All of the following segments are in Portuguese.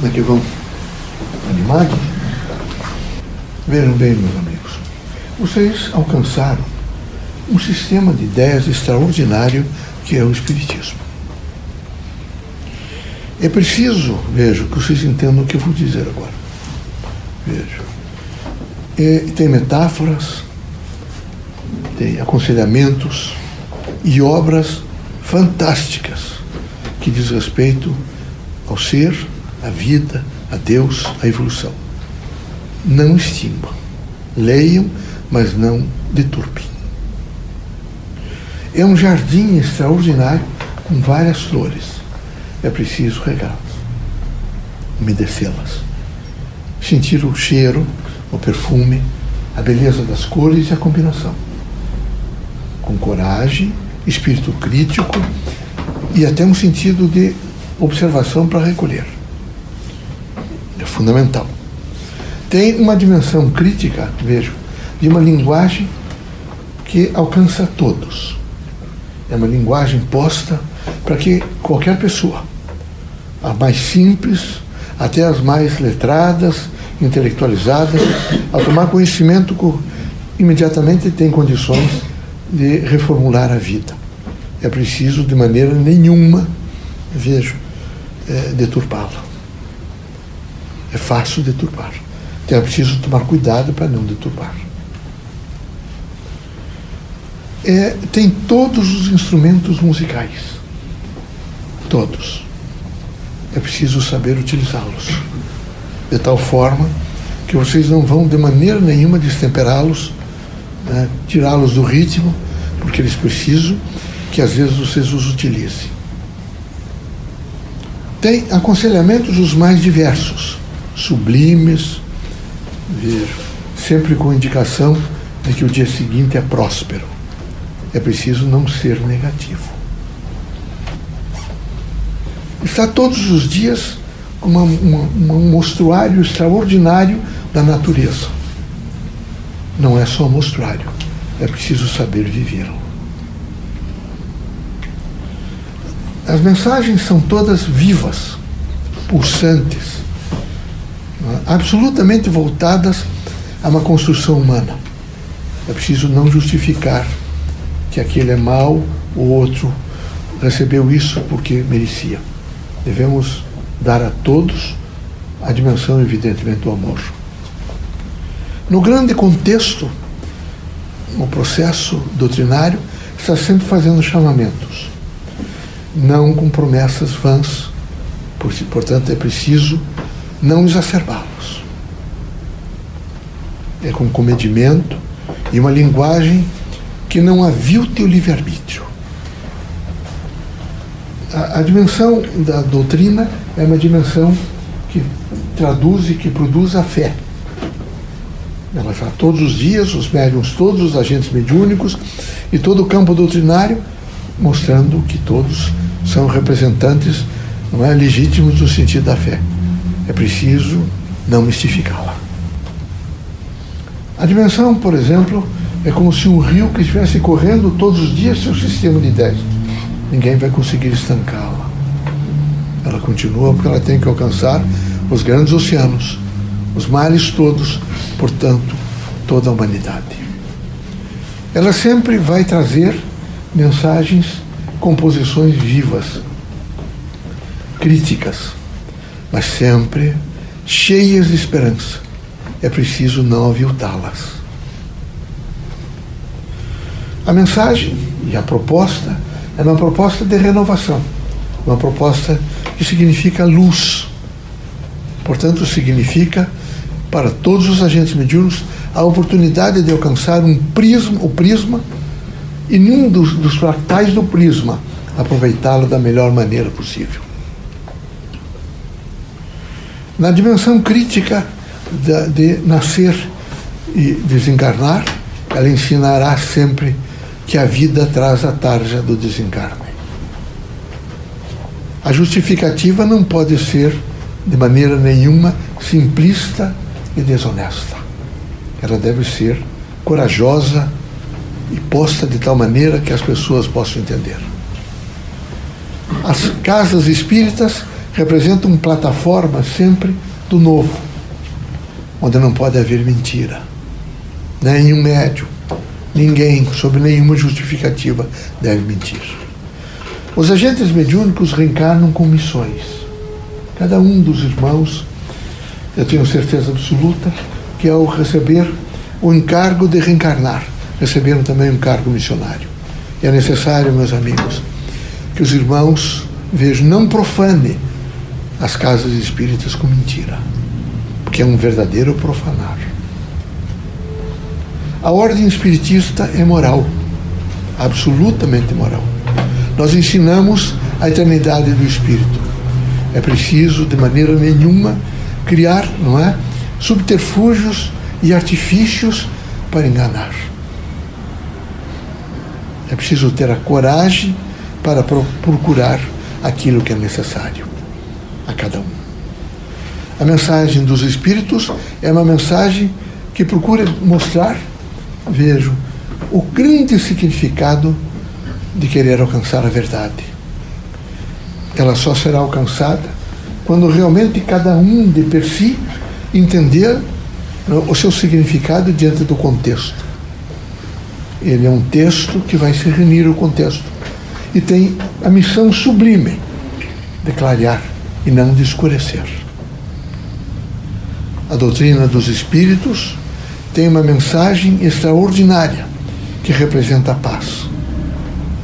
Como é que vão? Animados? Vejam bem, meus amigos. Vocês alcançaram um sistema de ideias extraordinário que é o Espiritismo. É preciso, vejo, que vocês entendam o que eu vou dizer agora. Vejo. É, tem metáforas, tem aconselhamentos e obras fantásticas que diz respeito ao ser, à vida, a Deus, à evolução. Não extinguam. Leiam, mas não deturpem. É um jardim extraordinário com várias flores é preciso regá-las, umedecê-las, sentir o cheiro, o perfume, a beleza das cores e a combinação. Com coragem, espírito crítico e até um sentido de observação para recolher. É fundamental. Tem uma dimensão crítica, vejo, de uma linguagem que alcança todos. É uma linguagem posta para que qualquer pessoa as mais simples, até as mais letradas, intelectualizadas, ao tomar conhecimento, imediatamente tem condições de reformular a vida. É preciso, de maneira nenhuma, vejo, é, deturpá-la. É fácil deturpar. Então é preciso tomar cuidado para não deturpar. É, tem todos os instrumentos musicais. Todos é preciso saber utilizá-los. De tal forma que vocês não vão de maneira nenhuma destemperá-los, né, tirá-los do ritmo, porque eles precisam que às vezes vocês os utilizem. Tem aconselhamentos os mais diversos, sublimes, sempre com indicação de que o dia seguinte é próspero. É preciso não ser negativo está todos os dias uma, um mostruário extraordinário da natureza. Não é só mostruário, é preciso saber vivê-lo. As mensagens são todas vivas, pulsantes? Absolutamente voltadas a uma construção humana. É preciso não justificar que aquele é mau, o outro recebeu isso porque merecia. Devemos dar a todos a dimensão, evidentemente, do amor. No grande contexto, no processo doutrinário, está sempre fazendo chamamentos, não com promessas vãs, portanto, é preciso não exacerbá-los. É com comedimento e uma linguagem que não avilte o livre-arbítrio a, a, dimensão da doutrina é uma dimensão que traduz e que produz a fé. Ela já todos os dias, os médiums, todos os agentes mediúnicos e todo o campo doutrinário, mostrando que todos são representantes não é, legítimos no sentido da fé. É preciso não mistificá-la. A dimensão, por exemplo, é como se um rio que estivesse correndo todos os dias seu sistema de ideias ninguém vai conseguir estancá-la. Ela continua porque ela tem que alcançar os grandes oceanos, os mares todos, portanto, toda a humanidade. Ela sempre vai trazer mensagens, composições vivas, críticas, mas sempre cheias de esperança. É preciso não aviltá-las. A mensagem e a proposta é uma proposta de renovação, uma proposta que significa luz. Portanto, significa para todos os agentes mediúnicos a oportunidade de alcançar um prisma, o prisma, e nenhum dos, dos fractais do prisma aproveitá-lo da melhor maneira possível. Na dimensão crítica de, de nascer e desencarnar, ela ensinará sempre que a vida traz a tarja do desencarne. A justificativa não pode ser, de maneira nenhuma, simplista e desonesta. Ela deve ser corajosa e posta de tal maneira que as pessoas possam entender. As casas espíritas representam plataforma sempre do novo, onde não pode haver mentira. Nenhum médio, ninguém, sob nenhuma justificativa, deve mentir. Os agentes mediúnicos reencarnam com missões. Cada um dos irmãos, eu tenho certeza absoluta, que ao receber o encargo de reencarnar, receberam também um encargo missionário. E é necessário, meus amigos, que os irmãos vejam, não profane as casas espíritas com mentira, porque é um verdadeiro profanar. A ordem espiritista é moral, absolutamente moral. Nós ensinamos a eternidade do espírito. É preciso, de maneira nenhuma, criar, não é, subterfúgios e artifícios para enganar. É preciso ter a coragem para procurar aquilo que é necessário a cada um. A mensagem dos Espíritos é uma mensagem que procura mostrar, vejo, o grande significado de querer alcançar a verdade. Ela só será alcançada quando realmente cada um de per si entender o seu significado diante do contexto. Ele é um texto que vai se reunir o contexto e tem a missão sublime de clarear e não de escurecer. A doutrina dos espíritos tem uma mensagem extraordinária que representa a paz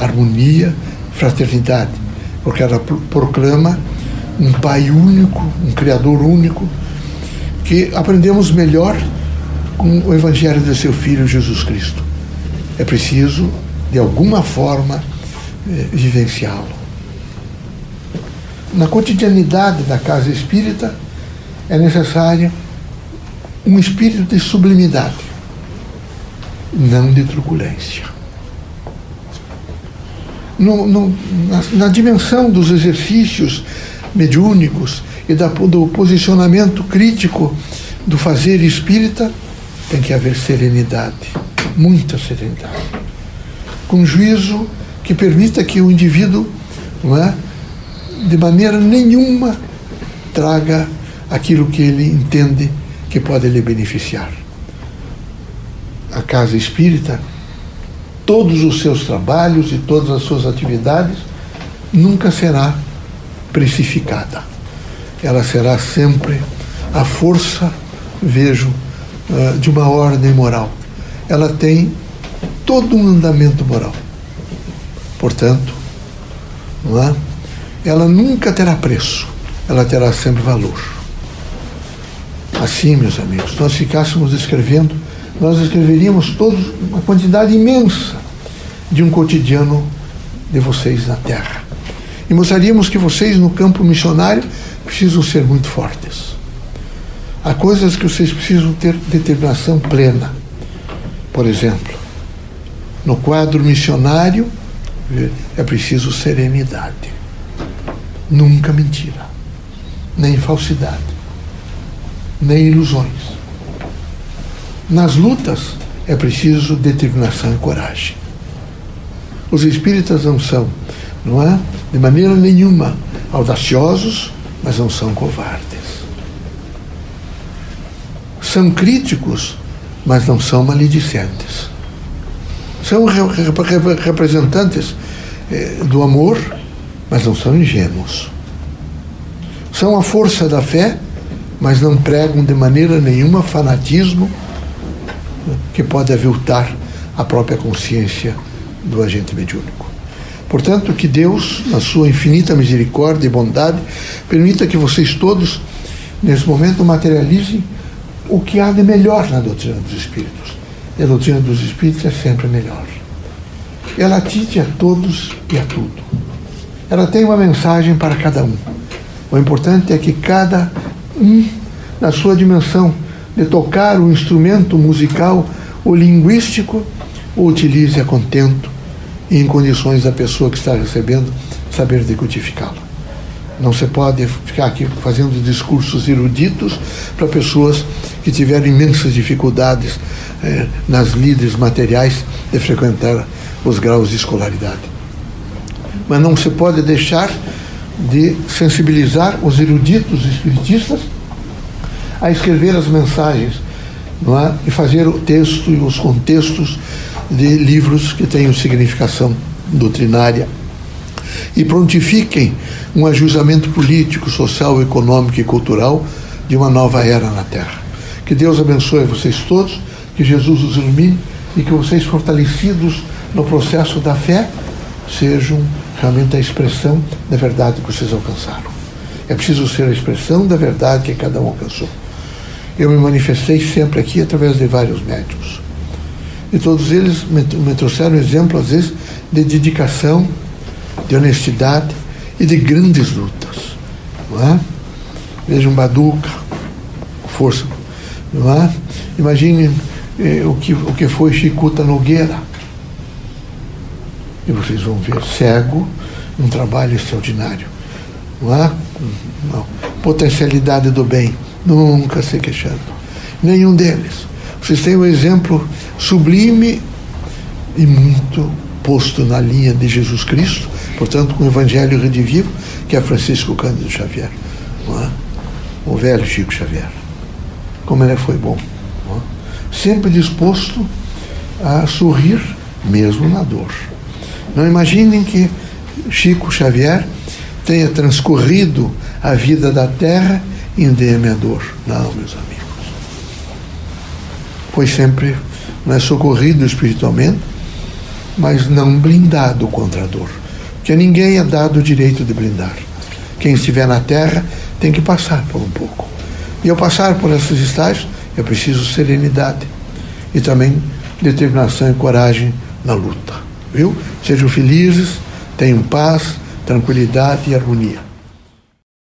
harmonia, fraternidade, porque ela proclama um Pai único, um Criador único, que aprendemos melhor com o Evangelho de seu Filho Jesus Cristo. É preciso, de alguma forma, eh, vivenciá-lo. Na cotidianidade da casa espírita, é necessário um espírito de sublimidade, não de truculência no, no, na, na, dimensão dos exercícios mediúnicos e da, do posicionamento crítico do fazer espírita, tem que haver serenidade, muita serenidade. Com juízo que permita que o indivíduo, não é, de maneira nenhuma, traga aquilo que ele entende que pode lhe beneficiar. A casa espírita todos os seus trabalhos e todas as suas atividades, nunca será precificada. Ela será sempre a força, vejo, eh, de uma ordem moral. Ela tem todo um andamento moral. Portanto, não é? Ela nunca terá preço, ela terá sempre valor. Assim, meus amigos, nós ficássemos escrevendo nós escreveríamos todos uma quantidade imensa de um cotidiano de vocês na Terra. E mostraríamos que vocês, no campo missionário, precisam ser muito fortes. Há coisas que vocês precisam ter determinação plena. Por exemplo, no quadro missionário, é preciso serenidade. Nunca mentira, nem falsidade, nem ilusões nas lutas é preciso determinação e coragem. Os espíritas não são, não é? De maneira nenhuma audaciosos, mas não são covardes. São críticos, mas não são maledicentes. São representantes eh, do amor, mas não são ingênuos. São a força da fé, mas não pregam de maneira nenhuma fanatismo que pode aviltar a própria consciência do agente mediúnico. Portanto, que Deus, na sua infinita misericórdia e bondade, permita que vocês todos, nesse momento, materializem o que há de melhor na doutrina dos Espíritos. E a doutrina dos Espíritos é sempre melhor. Ela atinge a todos e a tudo. Ela tem uma mensagem para cada um. O importante é que cada um, na sua dimensão, de tocar o instrumento musical ou linguístico, o utilize a contento e em condições da pessoa que está recebendo saber decodificá-lo. Não se pode ficar aqui fazendo discursos eruditos para pessoas que tiveram imensas dificuldades eh, nas lides materiais de frequentar os graus de escolaridade. Mas não se pode deixar de sensibilizar os eruditos espiritistas a escrever as mensagens é? e fazer o texto e os contextos de livros que tenham significação doutrinária. E prontifiquem um ajustamento político, social, econômico e cultural de uma nova era na Terra. Que Deus abençoe vocês todos, que Jesus os ilumine e que vocês, fortalecidos no processo da fé, sejam realmente a expressão da verdade que vocês alcançaram. É preciso ser a expressão da verdade que cada um alcançou. Eu me manifestei sempre aqui através de vários médicos. E todos eles me, trouxeram exemplo, às vezes, de dedicação, de honestidade e de grandes lutas. Não é? Vejam Baduca, força. Não é? Imagine eh, o, que, o que foi Chicuta Nogueira. E vocês vão ver, cego, um trabalho extraordinário. Não é? Não. Potencialidade do bem, nunca se queixando. Nenhum deles. Vocês têm um exemplo sublime e muito posto na linha de Jesus Cristo, portanto, com o Evangelho redivivo, que é Francisco Cândido Xavier. É? O velho Chico Xavier. Como ele foi bom. É? Sempre disposto a sorrir, mesmo na dor. Não imaginem que Chico Xavier tenha transcorrido a vida da terra indeme a dor. Não, meus amigos foi sempre né, socorrido espiritualmente, mas não blindado contra a dor. Porque ninguém é dado o direito de blindar. Quem estiver na terra tem que passar por um pouco. E ao passar por esses estágios, é preciso serenidade e também determinação e coragem na luta. Viu? Sejam felizes, tenham paz, tranquilidade e harmonia.